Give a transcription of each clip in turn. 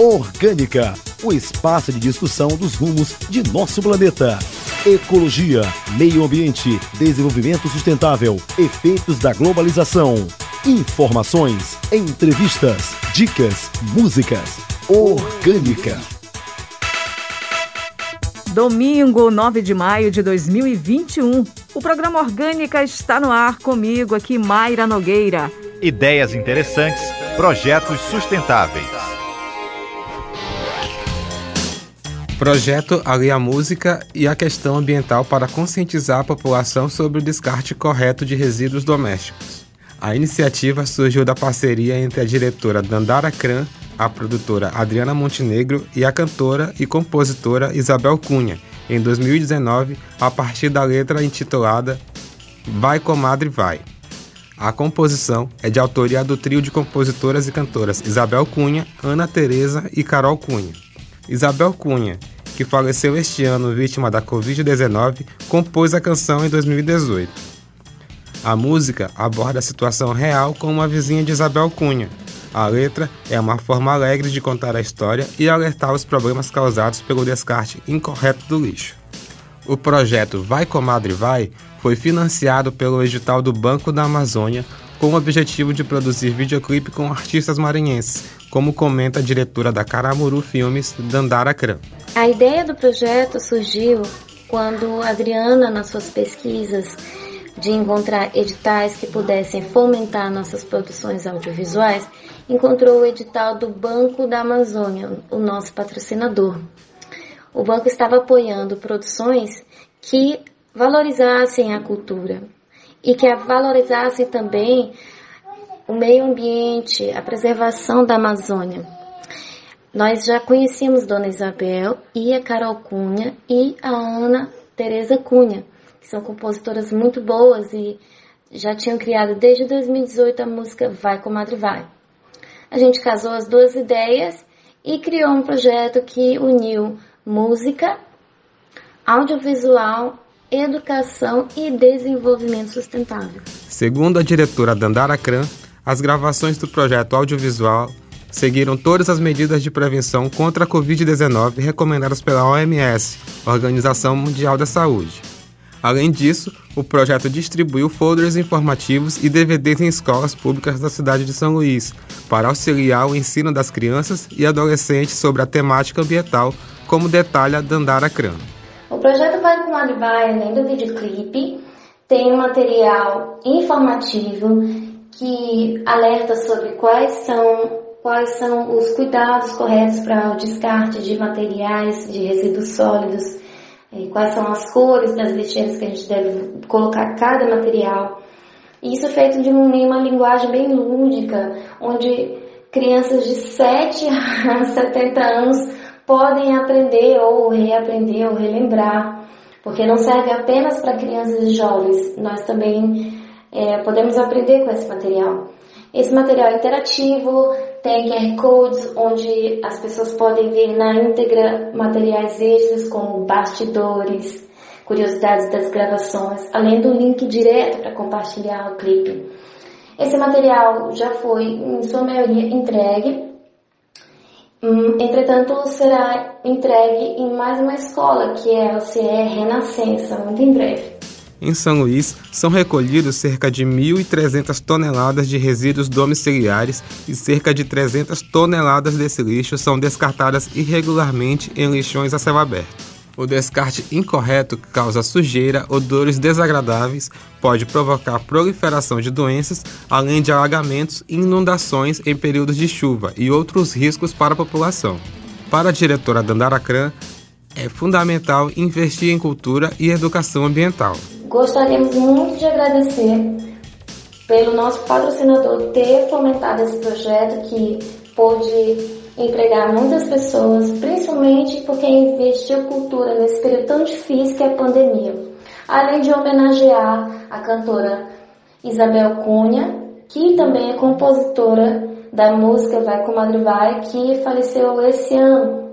Orgânica, o espaço de discussão dos rumos de nosso planeta. Ecologia, meio ambiente, desenvolvimento sustentável, efeitos da globalização. Informações, entrevistas, dicas, músicas. Orgânica. Domingo, 9 de maio de 2021. O programa Orgânica está no ar comigo aqui, Mayra Nogueira. Ideias interessantes, projetos sustentáveis. Projeto alia música e a questão ambiental para conscientizar a população sobre o descarte correto de resíduos domésticos. A iniciativa surgiu da parceria entre a diretora Dandara Kran, a produtora Adriana Montenegro e a cantora e compositora Isabel Cunha, em 2019, a partir da letra intitulada Vai Comadre Vai. A composição é de autoria do trio de compositoras e cantoras Isabel Cunha, Ana Teresa e Carol Cunha. Isabel Cunha, que faleceu este ano vítima da Covid-19, compôs a canção em 2018. A música aborda a situação real com uma vizinha de Isabel Cunha. A letra é uma forma alegre de contar a história e alertar os problemas causados pelo descarte incorreto do lixo. O projeto Vai Comadre Vai foi financiado pelo edital do Banco da Amazônia com o objetivo de produzir videoclipe com artistas maranhenses, como comenta a diretora da Caramuru Filmes, Dandara Kran. A ideia do projeto surgiu quando a Adriana, nas suas pesquisas de encontrar editais que pudessem fomentar nossas produções audiovisuais, encontrou o edital do Banco da Amazônia, o nosso patrocinador. O banco estava apoiando produções que valorizassem a cultura e que valorizassem também o meio ambiente, a preservação da Amazônia. Nós já conhecíamos Dona Isabel e a Carol Cunha e a Ana Teresa Cunha, que são compositoras muito boas e já tinham criado desde 2018 a música Vai Comadre Vai. A gente casou as duas ideias e criou um projeto que uniu música, audiovisual, educação e desenvolvimento sustentável. Segundo a diretora Dandara Kran, as gravações do projeto audiovisual seguiram todas as medidas de prevenção contra a Covid-19 recomendadas pela OMS, Organização Mundial da Saúde. Além disso, o projeto distribuiu folders informativos e DVDs em escolas públicas da cidade de São Luís, para auxiliar o ensino das crianças e adolescentes sobre a temática ambiental, como detalha Dandara Kran. O projeto Vai com Vai, além do videoclipe, tem um material informativo que alerta sobre quais são quais são os cuidados corretos para o descarte de materiais, de resíduos sólidos, quais são as cores das lixeiras que a gente deve colocar cada material. Isso é feito de uma linguagem bem lúdica, onde crianças de 7 a 70 anos podem aprender ou reaprender ou relembrar, porque não serve apenas para crianças e jovens, nós também é, podemos aprender com esse material. Esse material é interativo, tem QR Codes, onde as pessoas podem ver na íntegra materiais extras como bastidores, curiosidades das gravações, além do link direto para compartilhar o clipe. Esse material já foi, em sua maioria, entregue, hum, entretanto, será entregue em mais uma escola, que é a CE Renascença, muito em breve. Em São Luís, são recolhidos cerca de 1.300 toneladas de resíduos domiciliares e cerca de 300 toneladas desse lixo são descartadas irregularmente em lixões a céu aberto. O descarte incorreto causa sujeira, odores desagradáveis, pode provocar proliferação de doenças, além de alagamentos e inundações em períodos de chuva e outros riscos para a população. Para a diretora Dandara Kran, é fundamental investir em cultura e educação ambiental. Gostaríamos muito de agradecer pelo nosso patrocinador ter fomentado esse projeto que pôde empregar muitas pessoas, principalmente porque investiu cultura nesse período tão difícil que é a pandemia. Além de homenagear a cantora Isabel Cunha, que também é compositora da música Vai com Madre Vai, que faleceu esse ano,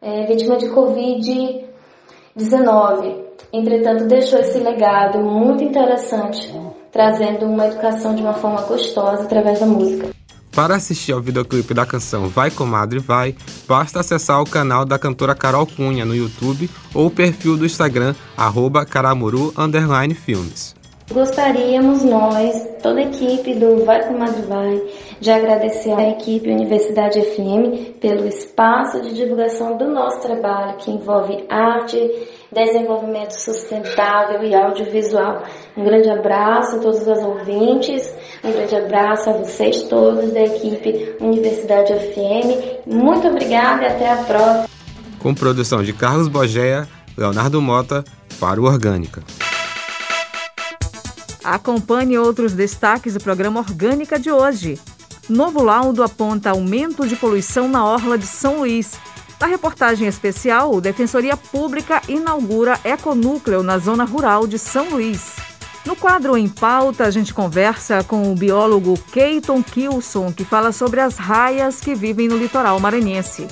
é, vítima de Covid-19. Entretanto, deixou esse legado muito interessante, trazendo uma educação de uma forma gostosa através da música. Para assistir ao videoclipe da canção Vai Comadre Vai, basta acessar o canal da cantora Carol Cunha no YouTube ou o perfil do Instagram arroba caramuru. Gostaríamos nós, toda a equipe do Vai Comadre Vai, de agradecer à equipe Universidade FM pelo espaço de divulgação do nosso trabalho que envolve arte, desenvolvimento sustentável e audiovisual. Um grande abraço a todos os ouvintes, um grande abraço a vocês todos da equipe Universidade FM. Muito obrigada e até a próxima. Com produção de Carlos Bogéia, Leonardo Mota, para o Orgânica. Acompanhe outros destaques do programa Orgânica de hoje. Novo laudo aponta aumento de poluição na orla de São Luís. Na reportagem especial, Defensoria Pública inaugura econúcleo na zona rural de São Luís. No quadro Em Pauta, a gente conversa com o biólogo Keiton Kilson, que fala sobre as raias que vivem no litoral maranhense.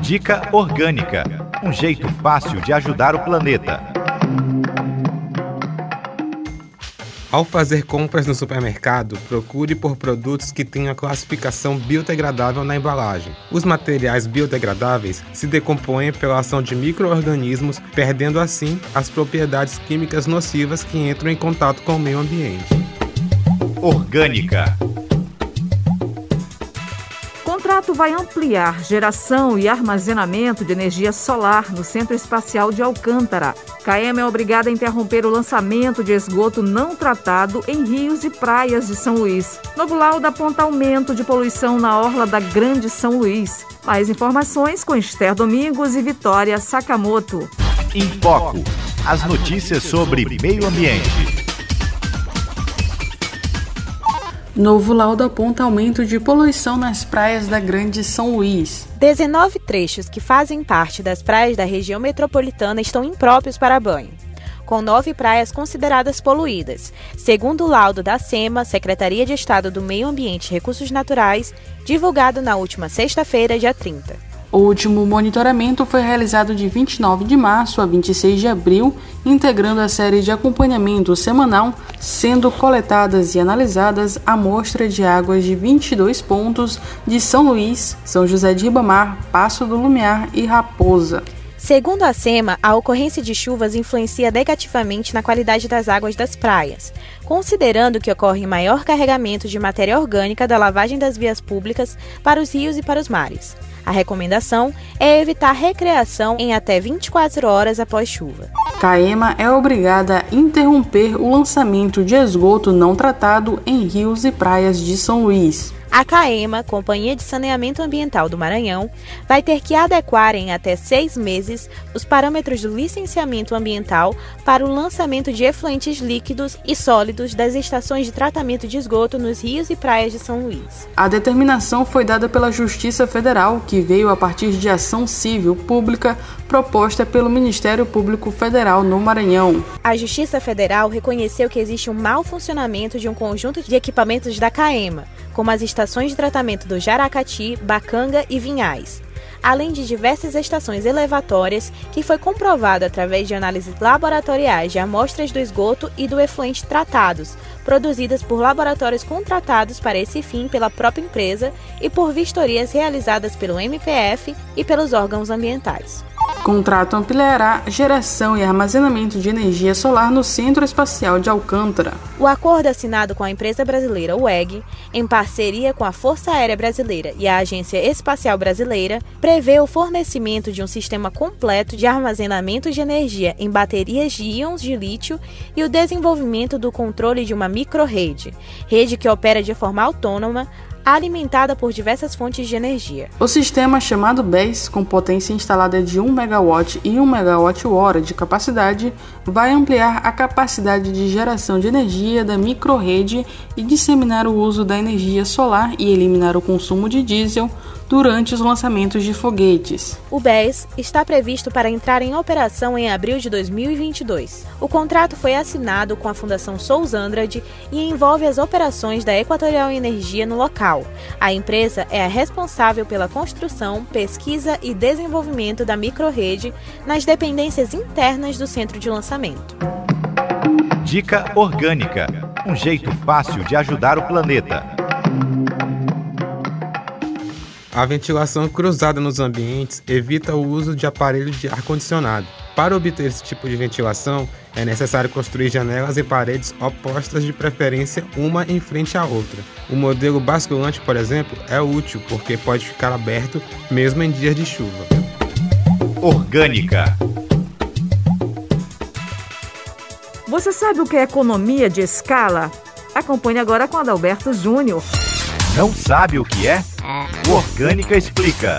Dica Orgânica um jeito fácil de ajudar o planeta. Ao fazer compras no supermercado, procure por produtos que tenham a classificação biodegradável na embalagem. Os materiais biodegradáveis se decompõem pela ação de micro-organismos, perdendo assim as propriedades químicas nocivas que entram em contato com o meio ambiente. Orgânica contrato vai ampliar geração e armazenamento de energia solar no Centro Espacial de Alcântara. CAEM é obrigada a interromper o lançamento de esgoto não tratado em rios e praias de São Luís. Novo laudo aponta aumento de poluição na orla da Grande São Luís. Mais informações com Esther Domingos e Vitória Sakamoto. Em Foco. As notícias sobre meio ambiente. Novo laudo aponta aumento de poluição nas praias da Grande São Luís. 19 trechos que fazem parte das praias da região metropolitana estão impróprios para banho, com nove praias consideradas poluídas, segundo o laudo da SEMA, Secretaria de Estado do Meio Ambiente e Recursos Naturais, divulgado na última sexta-feira, dia 30. O último monitoramento foi realizado de 29 de março a 26 de abril, integrando a série de acompanhamento semanal, sendo coletadas e analisadas amostras de águas de 22 pontos de São Luís, São José de Ribamar, Passo do Lumiar e Raposa. Segundo a SEMA, a ocorrência de chuvas influencia negativamente na qualidade das águas das praias, considerando que ocorre maior carregamento de matéria orgânica da lavagem das vias públicas para os rios e para os mares. A recomendação é evitar recreação em até 24 horas após chuva. Caema é obrigada a interromper o lançamento de esgoto não tratado em rios e praias de São Luís. A CAEMA, Companhia de Saneamento Ambiental do Maranhão, vai ter que adequar em até seis meses os parâmetros do licenciamento ambiental para o lançamento de efluentes líquidos e sólidos das estações de tratamento de esgoto nos rios e praias de São Luís. A determinação foi dada pela Justiça Federal, que veio a partir de ação civil pública proposta pelo Ministério Público Federal no Maranhão. A Justiça Federal reconheceu que existe um mau funcionamento de um conjunto de equipamentos da CAEMA, como as estações de tratamento do Jaracati, Bacanga e Vinhais, além de diversas estações elevatórias, que foi comprovado através de análises laboratoriais de amostras do esgoto e do efluente tratados, produzidas por laboratórios contratados para esse fim pela própria empresa e por vistorias realizadas pelo MPF e pelos órgãos ambientais. Contrato ampliará geração e armazenamento de energia solar no Centro Espacial de Alcântara. O acordo assinado com a empresa brasileira WEG, em parceria com a Força Aérea Brasileira e a Agência Espacial Brasileira, prevê o fornecimento de um sistema completo de armazenamento de energia em baterias de íons de lítio e o desenvolvimento do controle de uma microrrede, rede que opera de forma autônoma, alimentada por diversas fontes de energia. O sistema chamado BES, com potência instalada de 1 MW e 1 MWh de capacidade, vai ampliar a capacidade de geração de energia da microrrede e disseminar o uso da energia solar e eliminar o consumo de diesel durante os lançamentos de foguetes. O BES está previsto para entrar em operação em abril de 2022. O contrato foi assinado com a Fundação Souls Andrade e envolve as operações da Equatorial Energia no local. A empresa é a responsável pela construção, pesquisa e desenvolvimento da microrrede nas dependências internas do centro de lançamento. Dica Orgânica um jeito fácil de ajudar o planeta. A ventilação cruzada nos ambientes evita o uso de aparelhos de ar-condicionado. Para obter esse tipo de ventilação, é necessário construir janelas e paredes opostas, de preferência uma em frente à outra. O modelo basculante, por exemplo, é útil porque pode ficar aberto mesmo em dias de chuva. Orgânica. Você sabe o que é economia de escala? Acompanhe agora com Adalberto Júnior. Não sabe o que é? O Orgânica explica.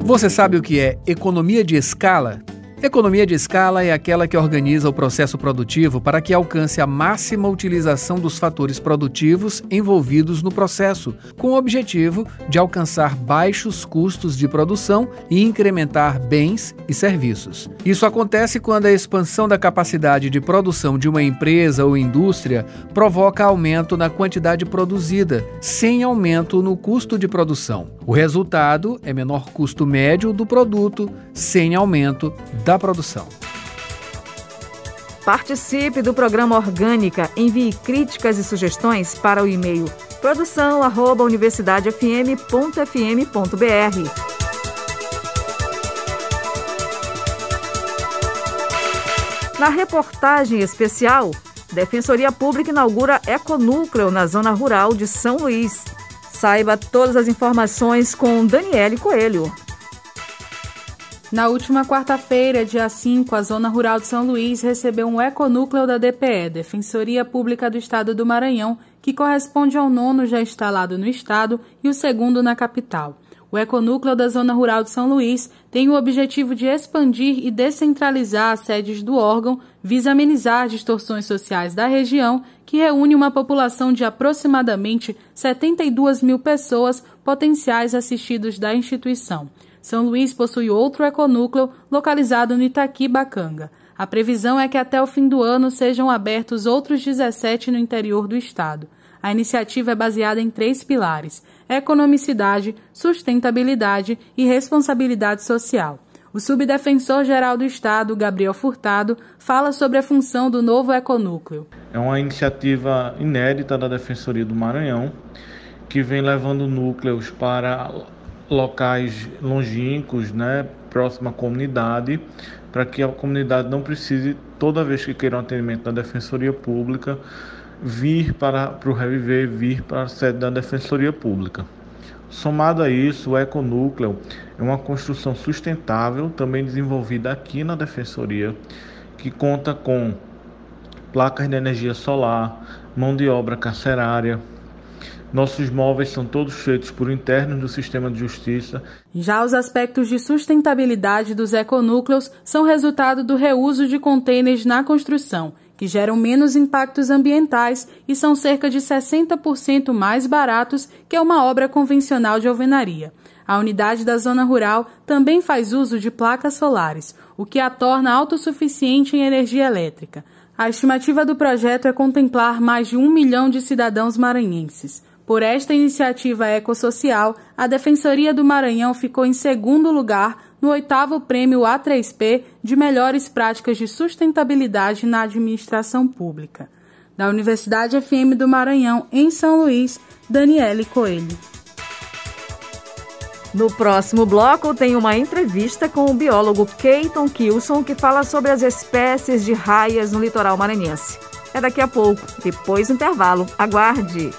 Você sabe o que é economia de escala? Economia de escala é aquela que organiza o processo produtivo para que alcance a máxima utilização dos fatores produtivos envolvidos no processo, com o objetivo de alcançar baixos custos de produção e incrementar bens e serviços. Isso acontece quando a expansão da capacidade de produção de uma empresa ou indústria provoca aumento na quantidade produzida, sem aumento no custo de produção. O resultado é menor custo médio do produto, sem aumento da produção. Participe do programa Orgânica. Envie críticas e sugestões para o e-mail produção@universidadefm.fm.br. Na reportagem especial, Defensoria Pública inaugura Econúcleo na zona rural de São Luís. Saiba todas as informações com Daniele Coelho. Na última quarta-feira, dia 5, a Zona Rural de São Luís recebeu um econúcleo da DPE, Defensoria Pública do Estado do Maranhão, que corresponde ao nono já instalado no estado e o segundo na capital. O econúcleo da Zona Rural de São Luís tem o objetivo de expandir e descentralizar as sedes do órgão, visa amenizar distorções sociais da região, que reúne uma população de aproximadamente 72 mil pessoas potenciais assistidos da instituição. São Luís possui outro econúcleo localizado no Itaquibacanga. A previsão é que até o fim do ano sejam abertos outros 17 no interior do estado. A iniciativa é baseada em três pilares: economicidade, sustentabilidade e responsabilidade social. O subdefensor-geral do Estado, Gabriel Furtado, fala sobre a função do novo econúcleo. É uma iniciativa inédita da Defensoria do Maranhão, que vem levando núcleos para locais longínquos, né, próxima à comunidade, para que a comunidade não precise, toda vez que queira um atendimento da Defensoria Pública, vir para, para o Reviver, vir para a sede da Defensoria Pública. Somado a isso, o Econúcleo é uma construção sustentável, também desenvolvida aqui na Defensoria, que conta com placas de energia solar, mão de obra carcerária, nossos móveis são todos feitos por internos do sistema de justiça. Já os aspectos de sustentabilidade dos econúcleos são resultado do reuso de contêineres na construção, que geram menos impactos ambientais e são cerca de 60% mais baratos que uma obra convencional de alvenaria. A unidade da zona rural também faz uso de placas solares, o que a torna autossuficiente em energia elétrica. A estimativa do projeto é contemplar mais de um milhão de cidadãos maranhenses. Por esta iniciativa ecossocial, a Defensoria do Maranhão ficou em segundo lugar no oitavo prêmio A3P de melhores práticas de sustentabilidade na administração pública. Da Universidade FM do Maranhão, em São Luís, Daniele Coelho. No próximo bloco, tem uma entrevista com o biólogo Keiton Kilson, que fala sobre as espécies de raias no litoral maranhense. É daqui a pouco, depois do intervalo. Aguarde!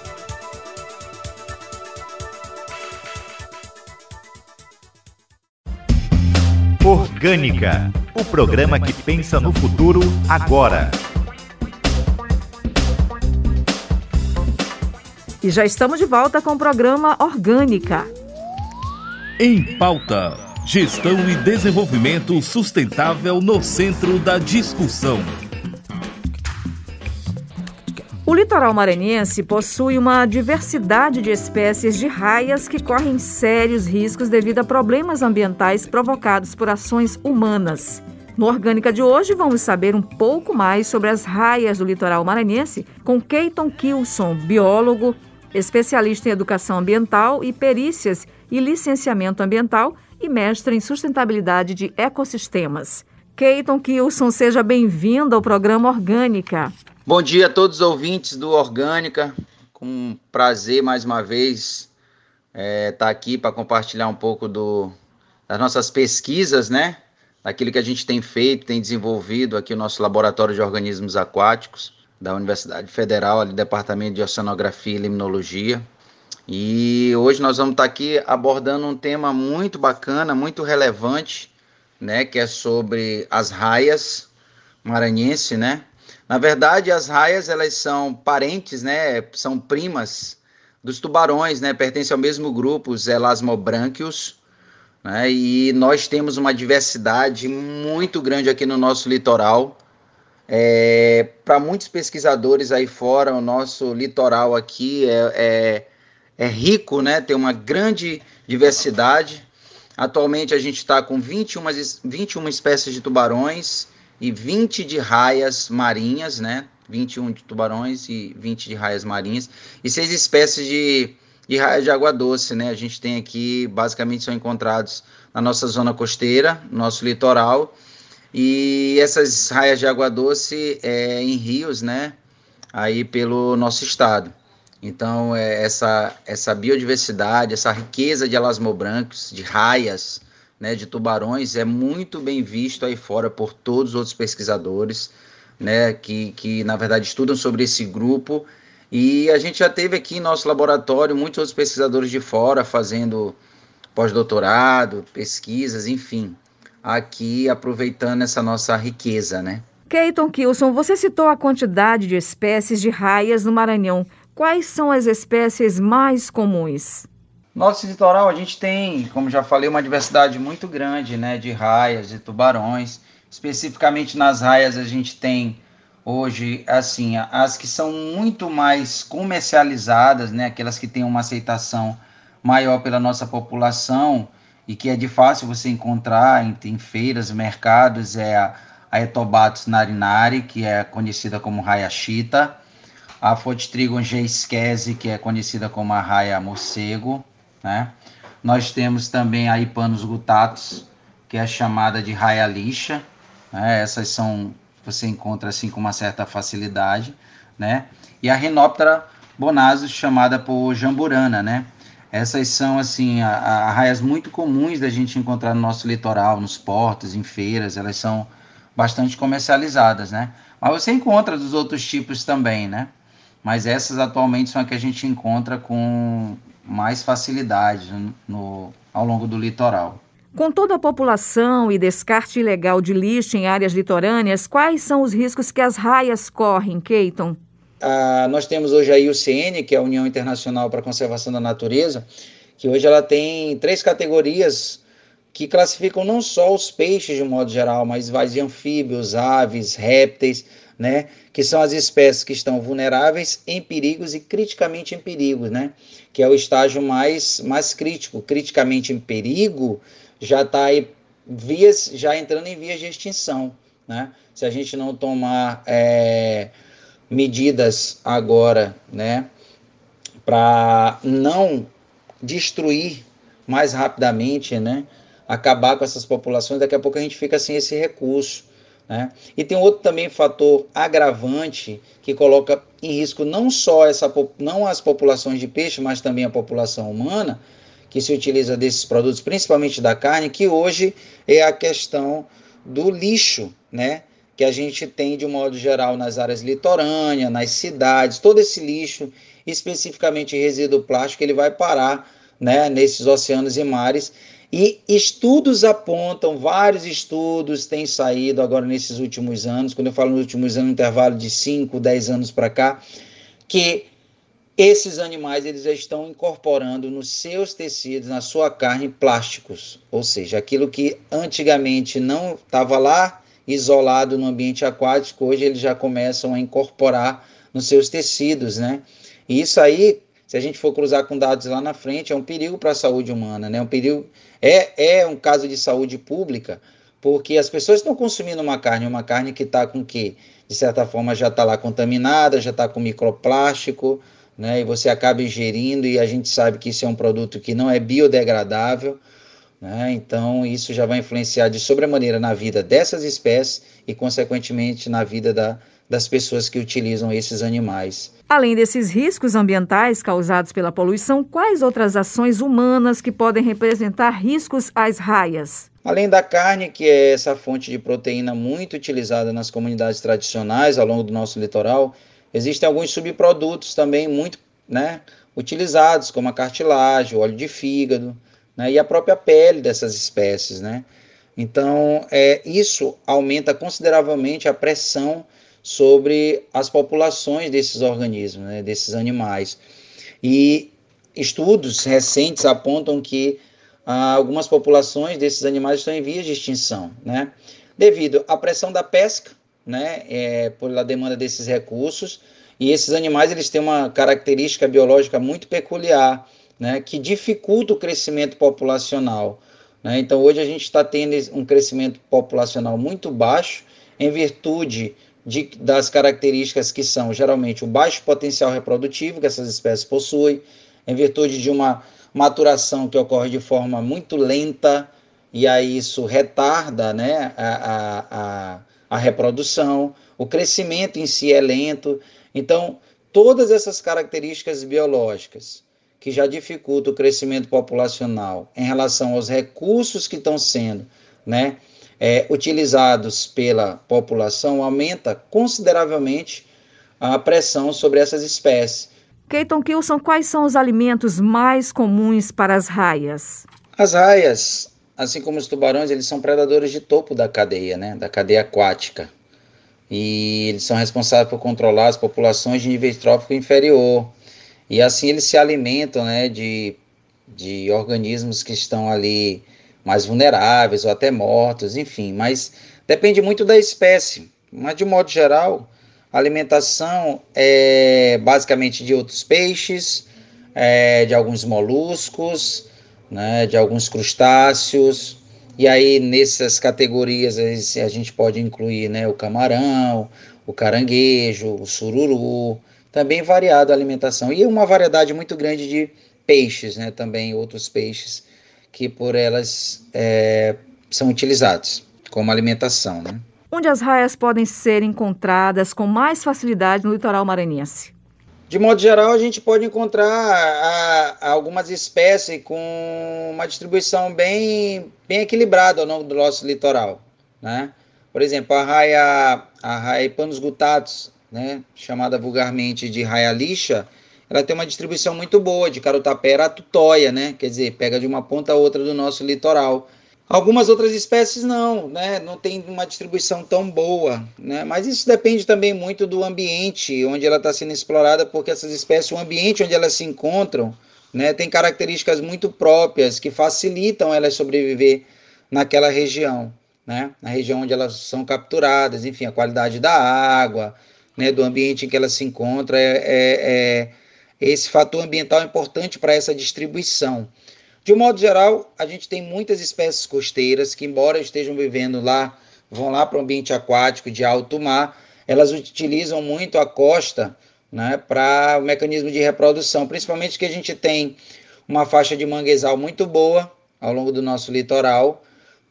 Orgânica, o programa que pensa no futuro agora. E já estamos de volta com o programa Orgânica. Em pauta, gestão e desenvolvimento sustentável no centro da discussão. Litoral maranhense possui uma diversidade de espécies de raias que correm sérios riscos devido a problemas ambientais provocados por ações humanas. No Orgânica de hoje, vamos saber um pouco mais sobre as raias do litoral maranhense com Keiton Kilson, biólogo, especialista em educação ambiental e perícias e licenciamento ambiental e mestre em sustentabilidade de ecossistemas. Keiton Kilson, seja bem-vindo ao programa Orgânica. Bom dia a todos os ouvintes do Orgânica. Com prazer mais uma vez estar é, tá aqui para compartilhar um pouco do, das nossas pesquisas, né? Daquilo que a gente tem feito, tem desenvolvido aqui o nosso laboratório de organismos aquáticos da Universidade Federal, ali, Departamento de Oceanografia e Limnologia. E hoje nós vamos estar aqui abordando um tema muito bacana, muito relevante, né, que é sobre as raias maranhense, né? Na verdade, as raias elas são parentes, né, são primas dos tubarões, né, pertencem ao mesmo grupo, os elasmobranquios, né? E nós temos uma diversidade muito grande aqui no nosso litoral. É, Para muitos pesquisadores aí fora, o nosso litoral aqui é, é, é rico, né? tem uma grande diversidade. Atualmente a gente está com 21, 21 espécies de tubarões e 20 de raias marinhas, né? 21 de tubarões e 20 de raias marinhas e seis espécies de, de raias de água doce, né? A gente tem aqui, basicamente, são encontrados na nossa zona costeira, nosso litoral, e essas raias de água doce é, em rios, né? Aí pelo nosso estado. Então, é, essa, essa biodiversidade, essa riqueza de elasmobrancos, de raias, né, de tubarões, é muito bem visto aí fora por todos os outros pesquisadores, né, que, que na verdade estudam sobre esse grupo. E a gente já teve aqui em nosso laboratório muitos outros pesquisadores de fora fazendo pós-doutorado, pesquisas, enfim, aqui aproveitando essa nossa riqueza, né? Keiton Kilson, você citou a quantidade de espécies de raias no Maranhão. Quais são as espécies mais comuns? Nosso litoral, a gente tem, como já falei, uma diversidade muito grande né, de raias, de tubarões. Especificamente nas raias, a gente tem hoje, assim, as que são muito mais comercializadas, né, aquelas que têm uma aceitação maior pela nossa população e que é de fácil você encontrar em, em feiras, mercados, é a, a Etobatus narinari, que é conhecida como raia chita, a Fotitrigon geisquese, que é conhecida como a raia morcego, né? Nós temos também a Ipanus gutatus, que é chamada de raia lixa, né? Essas são você encontra assim com uma certa facilidade, né? E a Rhinoptera bonasus, chamada por jamburana, né? Essas são assim arraias muito comuns da gente encontrar no nosso litoral, nos portos, em feiras, elas são bastante comercializadas, né? Mas você encontra dos outros tipos também, né? Mas essas atualmente são as que a gente encontra com mais facilidade no, ao longo do litoral. Com toda a população e descarte ilegal de lixo em áreas litorâneas, quais são os riscos que as raias correm, Keiton? Ah, nós temos hoje a IUCN, que é a União Internacional para a Conservação da Natureza, que hoje ela tem três categorias que classificam não só os peixes de modo geral, mas de anfíbios, aves, répteis, né, que são as espécies que estão vulneráveis, em perigos e criticamente em perigo, né, que é o estágio mais, mais crítico. Criticamente em perigo já está aí vias, já entrando em vias de extinção, né, se a gente não tomar é, medidas agora, né, para não destruir mais rapidamente, né, acabar com essas populações, daqui a pouco a gente fica sem esse recurso. Né? E tem outro também fator agravante que coloca em risco não só essa, não as populações de peixe, mas também a população humana que se utiliza desses produtos, principalmente da carne, que hoje é a questão do lixo, né? que a gente tem de um modo geral nas áreas litorâneas, nas cidades, todo esse lixo, especificamente resíduo plástico, ele vai parar né, nesses oceanos e mares. E estudos apontam, vários estudos têm saído agora nesses últimos anos, quando eu falo nos últimos anos, intervalo de 5, 10 anos para cá, que esses animais eles já estão incorporando nos seus tecidos, na sua carne, plásticos. Ou seja, aquilo que antigamente não estava lá, isolado no ambiente aquático, hoje eles já começam a incorporar nos seus tecidos, né? E isso aí, se a gente for cruzar com dados lá na frente, é um perigo para a saúde humana, né? Um perigo é, é um caso de saúde pública, porque as pessoas estão consumindo uma carne, uma carne que está com que, de certa forma, já está lá contaminada, já está com microplástico, né? E você acaba ingerindo e a gente sabe que isso é um produto que não é biodegradável Né? Então, isso já vai influenciar de sobremaneira na vida dessas espécies e, consequentemente, na vida da, das pessoas que utilizam esses animais. Além desses riscos ambientais causados pela poluição, quais outras ações humanas que podem representar riscos às raias? Além da carne, que é essa fonte de proteína muito utilizada nas comunidades tradicionais ao longo do nosso litoral, existem alguns subprodutos também muito né, utilizados, como a cartilagem, o óleo de fígado né, e a própria pele dessas espécies. Né? Então, é, isso aumenta consideravelmente a pressão sobre as populações desses organismos, né, desses animais. E estudos recentes apontam que ah, algumas populações desses animais estão em vias de extinção, né? Devido à pressão da pesca, né? É, pela demanda desses recursos, e esses animais eles têm uma característica biológica muito peculiar, né? Que dificulta o crescimento populacional. Né? Então hoje a gente está tendo um crescimento populacional muito baixo em virtude de, das características que são geralmente o baixo potencial reprodutivo que essas espécies possuem, em virtude de uma maturação que ocorre de forma muito lenta, e aí isso retarda né, a, a, a reprodução, o crescimento em si é lento. Então, todas essas características biológicas que já dificultam o crescimento populacional em relação aos recursos que estão sendo né, é, utilizados pela população, aumenta consideravelmente a pressão sobre essas espécies. Keiton Kilson, quais são os alimentos mais comuns para as raias? As raias, assim como os tubarões, eles são predadores de topo da cadeia, né, da cadeia aquática. E eles são responsáveis por controlar as populações de nível trófico inferior. E assim eles se alimentam, né, de, de organismos que estão ali mais vulneráveis ou até mortos, enfim. Mas depende muito da espécie. Mas de modo geral, a alimentação é basicamente de outros peixes, é, de alguns moluscos, né, de alguns crustáceos. E aí, nessas categorias, a gente pode incluir né, o camarão, o caranguejo, o sururu, também variado a alimentação. E uma variedade muito grande de peixes, né, também outros peixes que por elas é, são utilizados como alimentação. Né? onde as raias podem ser encontradas com mais facilidade no litoral maranhense? De modo geral, a gente pode encontrar a, a algumas espécies com uma distribuição bem, bem equilibrada ao longo do nosso litoral. Né? Por exemplo, a raia, a raia panos gutatos, né? chamada vulgarmente de raia lixa, ela tem uma distribuição muito boa, de carotapera a tutóia, né? quer dizer, pega de uma ponta a outra do nosso litoral. Algumas outras espécies não, né? Não tem uma distribuição tão boa, né? Mas isso depende também muito do ambiente onde ela está sendo explorada, porque essas espécies, o ambiente onde elas se encontram, né, tem características muito próprias que facilitam elas sobreviver naquela região, né? Na região onde elas são capturadas, enfim, a qualidade da água, né, do ambiente em que elas se encontram, é, é, é esse fator ambiental é importante para essa distribuição. De um modo geral, a gente tem muitas espécies costeiras que, embora estejam vivendo lá, vão lá para o ambiente aquático de alto mar, elas utilizam muito a costa né, para o mecanismo de reprodução, principalmente que a gente tem uma faixa de manguezal muito boa ao longo do nosso litoral,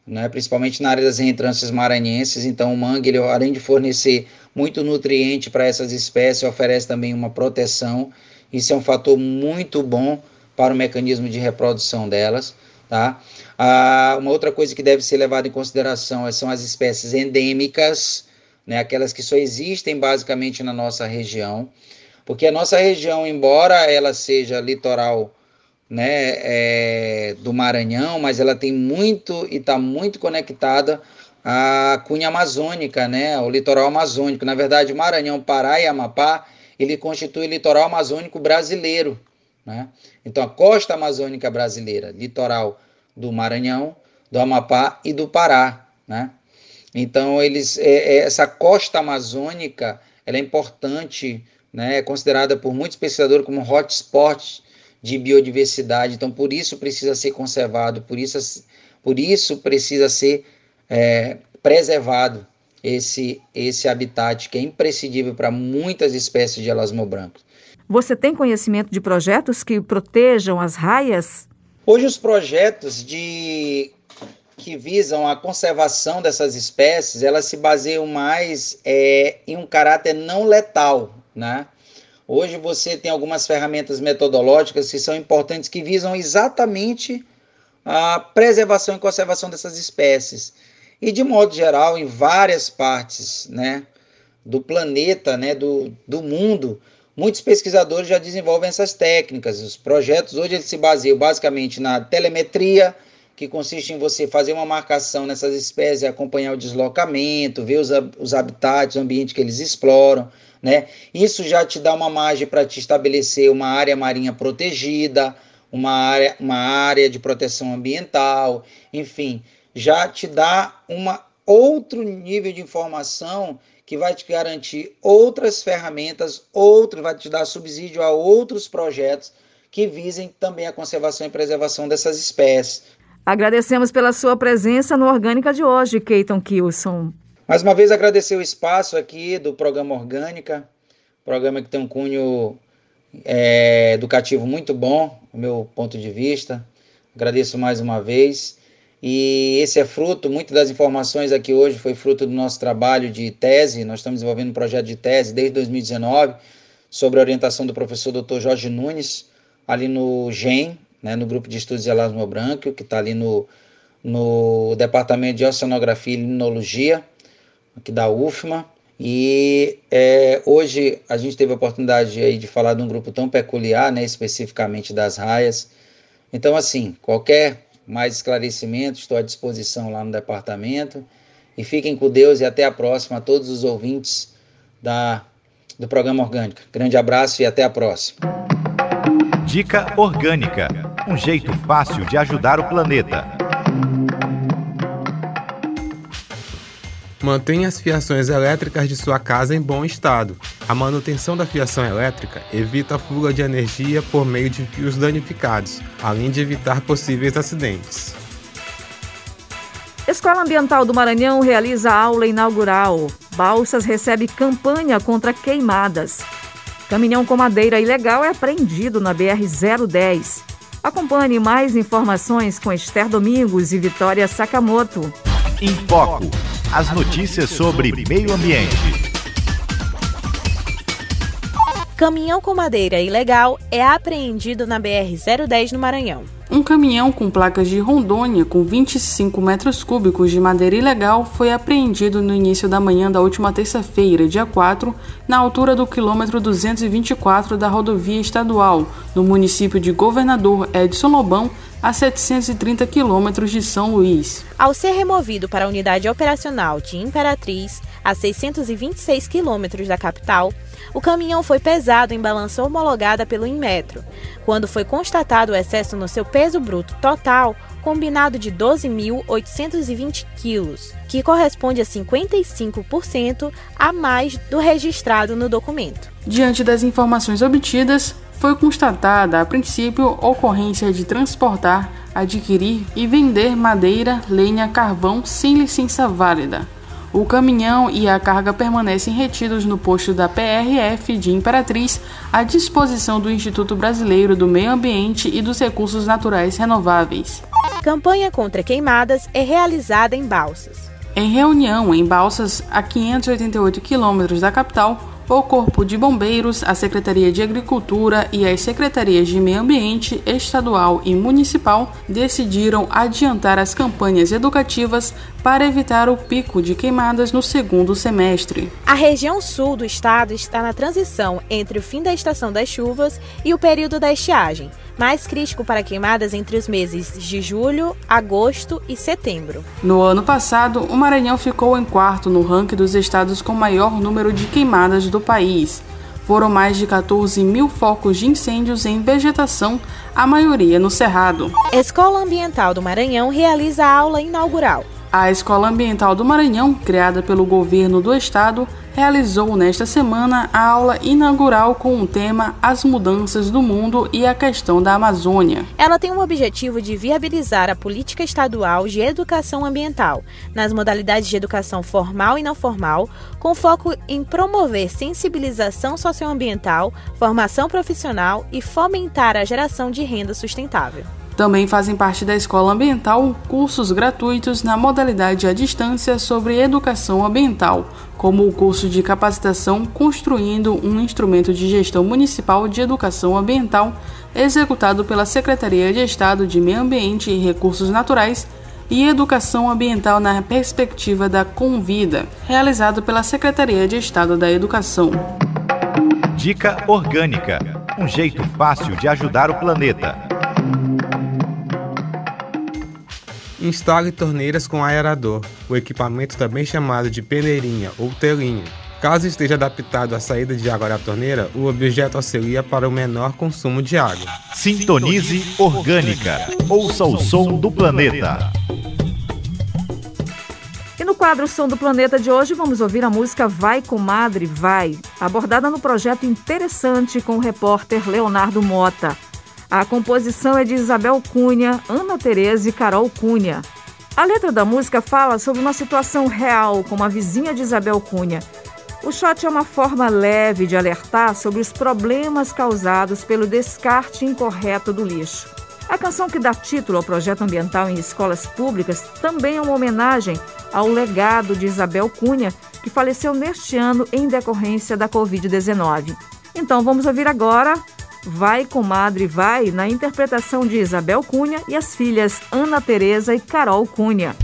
né, principalmente na área das reentrâncias maranhenses. Então, o mangue, ele, além de fornecer muito nutriente para essas espécies, oferece também uma proteção. Isso é um fator muito bom para o mecanismo de reprodução delas. Tá? Ah, uma outra coisa que deve ser levada em consideração são as espécies endêmicas, né, aquelas que só existem basicamente na nossa região, porque a nossa região, embora ela seja litoral né, é, do Maranhão, mas ela tem muito e está muito conectada à cunha amazônica, né, ao litoral amazônico. Na verdade, Maranhão, Pará e Amapá, ele constitui o litoral amazônico brasileiro. Né? Então, a costa amazônica brasileira, litoral do Maranhão, do Amapá e do Pará. Né? Então, eles, é, é, essa costa amazônica ela é importante, né? é considerada por muitos pesquisadores como hotspot de biodiversidade. Então, por isso precisa ser conservado, por isso, por isso precisa ser é, preservado esse, esse habitat que é imprescindível para muitas espécies de elasmo branco. Você tem conhecimento de projetos que protejam as raias? Hoje os projetos de que visam a conservação dessas espécies, elas se baseiam mais é, em um caráter não letal, né? Hoje você tem algumas ferramentas metodológicas que são importantes que visam exatamente a preservação e conservação dessas espécies. E de modo geral, em várias partes, né, do planeta, né, do, do mundo, muitos pesquisadores já desenvolvem essas técnicas. Os projetos hoje eles se baseiam basicamente na telemetria, que consiste em você fazer uma marcação nessas espécies, acompanhar o deslocamento, ver os, os habitats, o ambiente que eles exploram, né? Isso já te dá uma margem para te estabelecer uma área marinha protegida, uma área, uma área de proteção ambiental, enfim, já te dá uma outro nível de informação que vai te garantir outras ferramentas, outro vai te dar subsídio a outros projetos que visem também a conservação e preservação dessas espécies. Agradecemos pela sua presença no Orgânica de hoje, Keiton Kilson. Mais uma vez agradecer o espaço aqui do programa Orgânica, programa que tem um cunho é, educativo muito bom, do meu ponto de vista. Agradeço mais uma vez. E esse é fruto, muitas das informações aqui hoje foi fruto do nosso trabalho de tese. Nós estamos desenvolvendo um projeto de tese desde 2019 sobre a orientação do professor Dr. Jorge Nunes, ali no GEM, né, no grupo de estudos de Erasmo Branco, que está ali no, no Departamento de Oceanografia e Limnologia, aqui da UFMA. E é, hoje a gente teve a oportunidade aí de falar de um grupo tão peculiar, né, especificamente das raias. Então, assim, qualquer mais esclarecimento, estou à disposição lá no departamento. E fiquem com Deus e até a próxima a todos os ouvintes da, do programa Orgânica. Grande abraço e até a próxima. Dica Orgânica um jeito fácil de ajudar o planeta. Mantenha as fiações elétricas de sua casa em bom estado. A manutenção da fiação elétrica evita a fuga de energia por meio de fios danificados, além de evitar possíveis acidentes. Escola Ambiental do Maranhão realiza aula inaugural. Balsas recebe campanha contra queimadas. Caminhão com madeira ilegal é apreendido na BR-010. Acompanhe mais informações com Esther Domingos e Vitória Sakamoto. Em Foco. As notícias sobre meio ambiente. Caminhão com madeira ilegal é apreendido na BR-010 no Maranhão. Um caminhão com placas de Rondônia com 25 metros cúbicos de madeira ilegal foi apreendido no início da manhã da última terça-feira, dia 4, na altura do quilômetro 224 da rodovia estadual, no município de Governador Edson Lobão, a 730 quilômetros de São Luís. Ao ser removido para a unidade operacional de Imperatriz, a 626 quilômetros da capital, o caminhão foi pesado em balança homologada pelo Inmetro, quando foi constatado o excesso no seu peso bruto total, combinado de 12.820 quilos, que corresponde a 55% a mais do registrado no documento. Diante das informações obtidas, foi constatada, a princípio, ocorrência de transportar, adquirir e vender madeira, lenha, carvão sem licença válida. O caminhão e a carga permanecem retidos no posto da PRF de Imperatriz, à disposição do Instituto Brasileiro do Meio Ambiente e dos Recursos Naturais Renováveis. Campanha contra queimadas é realizada em Balsas. Em reunião em Balsas, a 588 quilômetros da capital, o Corpo de Bombeiros, a Secretaria de Agricultura e as Secretarias de Meio Ambiente Estadual e Municipal decidiram adiantar as campanhas educativas para evitar o pico de queimadas no segundo semestre. A região sul do estado está na transição entre o fim da estação das chuvas e o período da estiagem mais crítico para queimadas entre os meses de julho, agosto e setembro. No ano passado, o Maranhão ficou em quarto no ranking dos estados com maior número de queimadas do país. Foram mais de 14 mil focos de incêndios em vegetação, a maioria no Cerrado. Escola Ambiental do Maranhão realiza a aula inaugural. A Escola Ambiental do Maranhão, criada pelo governo do estado, realizou nesta semana a aula inaugural com o tema As Mudanças do Mundo e a Questão da Amazônia. Ela tem o objetivo de viabilizar a política estadual de educação ambiental, nas modalidades de educação formal e não formal, com foco em promover sensibilização socioambiental, formação profissional e fomentar a geração de renda sustentável. Também fazem parte da escola ambiental cursos gratuitos na modalidade à distância sobre educação ambiental, como o curso de capacitação Construindo um Instrumento de Gestão Municipal de Educação Ambiental, executado pela Secretaria de Estado de Meio Ambiente e Recursos Naturais e Educação Ambiental na Perspectiva da Convida, realizado pela Secretaria de Estado da Educação. Dica Orgânica um jeito fácil de ajudar o planeta. Instale torneiras com aerador, o equipamento também chamado de peneirinha ou telinha. Caso esteja adaptado à saída de água da torneira, o objeto auxilia para o menor consumo de água. Sintonize Orgânica. Ouça o som do planeta. E no quadro Som do Planeta de hoje, vamos ouvir a música Vai Comadre Vai, abordada no projeto Interessante com o repórter Leonardo Mota. A composição é de Isabel Cunha, Ana Tereza e Carol Cunha. A letra da música fala sobre uma situação real com uma vizinha de Isabel Cunha. O shot é uma forma leve de alertar sobre os problemas causados pelo descarte incorreto do lixo. A canção que dá título ao projeto ambiental em escolas públicas também é uma homenagem ao legado de Isabel Cunha, que faleceu neste ano em decorrência da Covid-19. Então vamos ouvir agora Vai Comadre Vai, na interpretação de Isabel Cunha e as filhas Ana Tereza e Carol Cunha.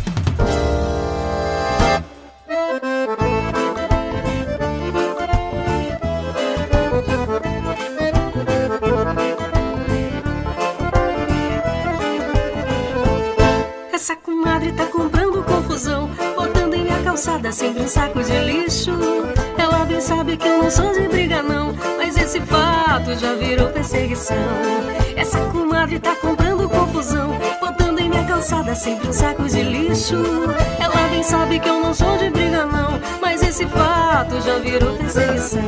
Essa comadre tá comprando confusão, botando em minha calçada sempre um saco de lixo. Ela bem sabe que eu não sou de briga não, mas esse fato já virou perseguição. Essa comadre tá comprando confusão, botando em minha calçada sempre um saco de lixo. Ela bem sabe que eu não sou de briga não, mas esse fato já virou perseguição.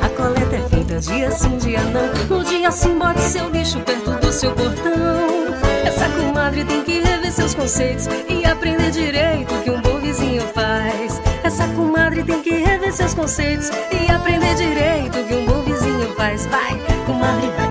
A coleta é feita dia sim, dia não. No dia sim, bote seu lixo perto do seu portão. Essa comadre tem que rever seus conceitos e aprender direito o que um bom vizinho faz. Essa comadre tem que seus conceitos e aprender direito que um bom vizinho faz. Vai, comadre, vai,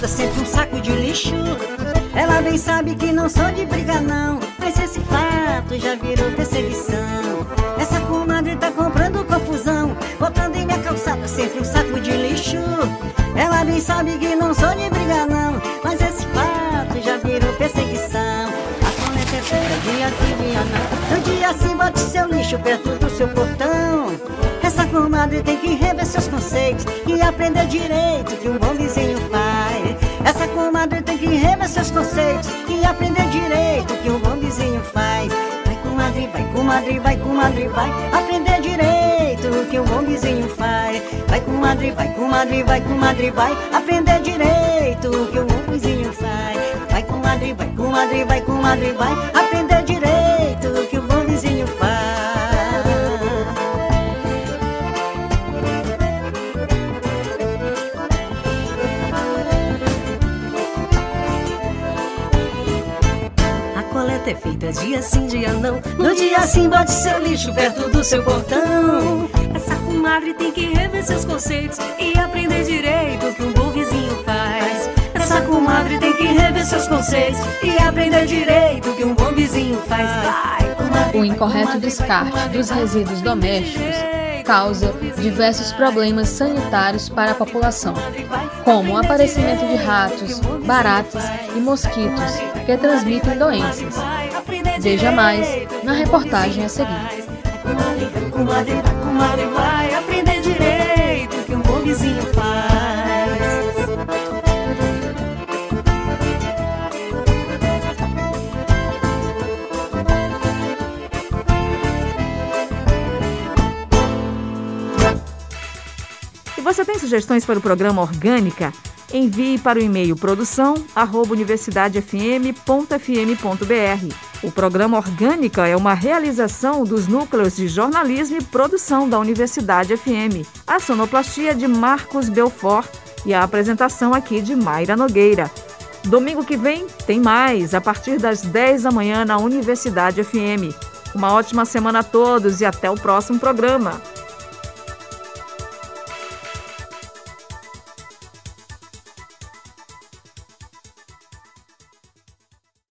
calçada sempre um saco de lixo. Ela bem sabe que não sou de briga não, mas esse fato já virou perseguição. Essa comadre tá comprando confusão, botando em minha calçada sempre um saco de lixo. Ela bem sabe que não sou de briga não, mas esse fato já virou perseguição. A coleta é feita dia sim, dia não. No dia sim, bote seu lixo perto. Comadre tem que rever seus conceitos e aprender direito que um bom vizinho faz. Essa comadre tem que rever seus conceitos e aprender direito que um bom vizinho faz. Vai comadre, vai comadre, vai comadre, vai aprender direito que um bom vizinho faz. Vai comadre, vai comadre, vai comadre, vai aprender direito que um bom vizinho faz. Vai comadre, vai comadre, vai comadre, vai aprender direito é feita dia sim, dia não. No dia sim, bote seu lixo perto do seu portão. Essa comadre tem que rever seus conceitos e aprender direito o que um bom vizinho faz. Essa comadre tem que rever seus conceitos e aprender direito o que um bom vizinho faz. Vai, comadre, O incorreto descarte dos resíduos domésticos causa diversos problemas sanitários para a população, como o aparecimento de ratos, baratas e mosquitos que transmitem doenças. Veja mais na reportagem a seguir. E você tem sugestões para o programa Orgânica? Envie para o e-mail produção@universidadefm.fm.br. O programa Orgânica é uma realização dos núcleos de jornalismo e produção da Universidade FM. A sonoplastia de Marcos Belfort e a apresentação aqui de Mayra Nogueira. Domingo que vem tem mais, a partir das 10 da manhã na Universidade FM. Uma ótima semana a todos e até o próximo programa.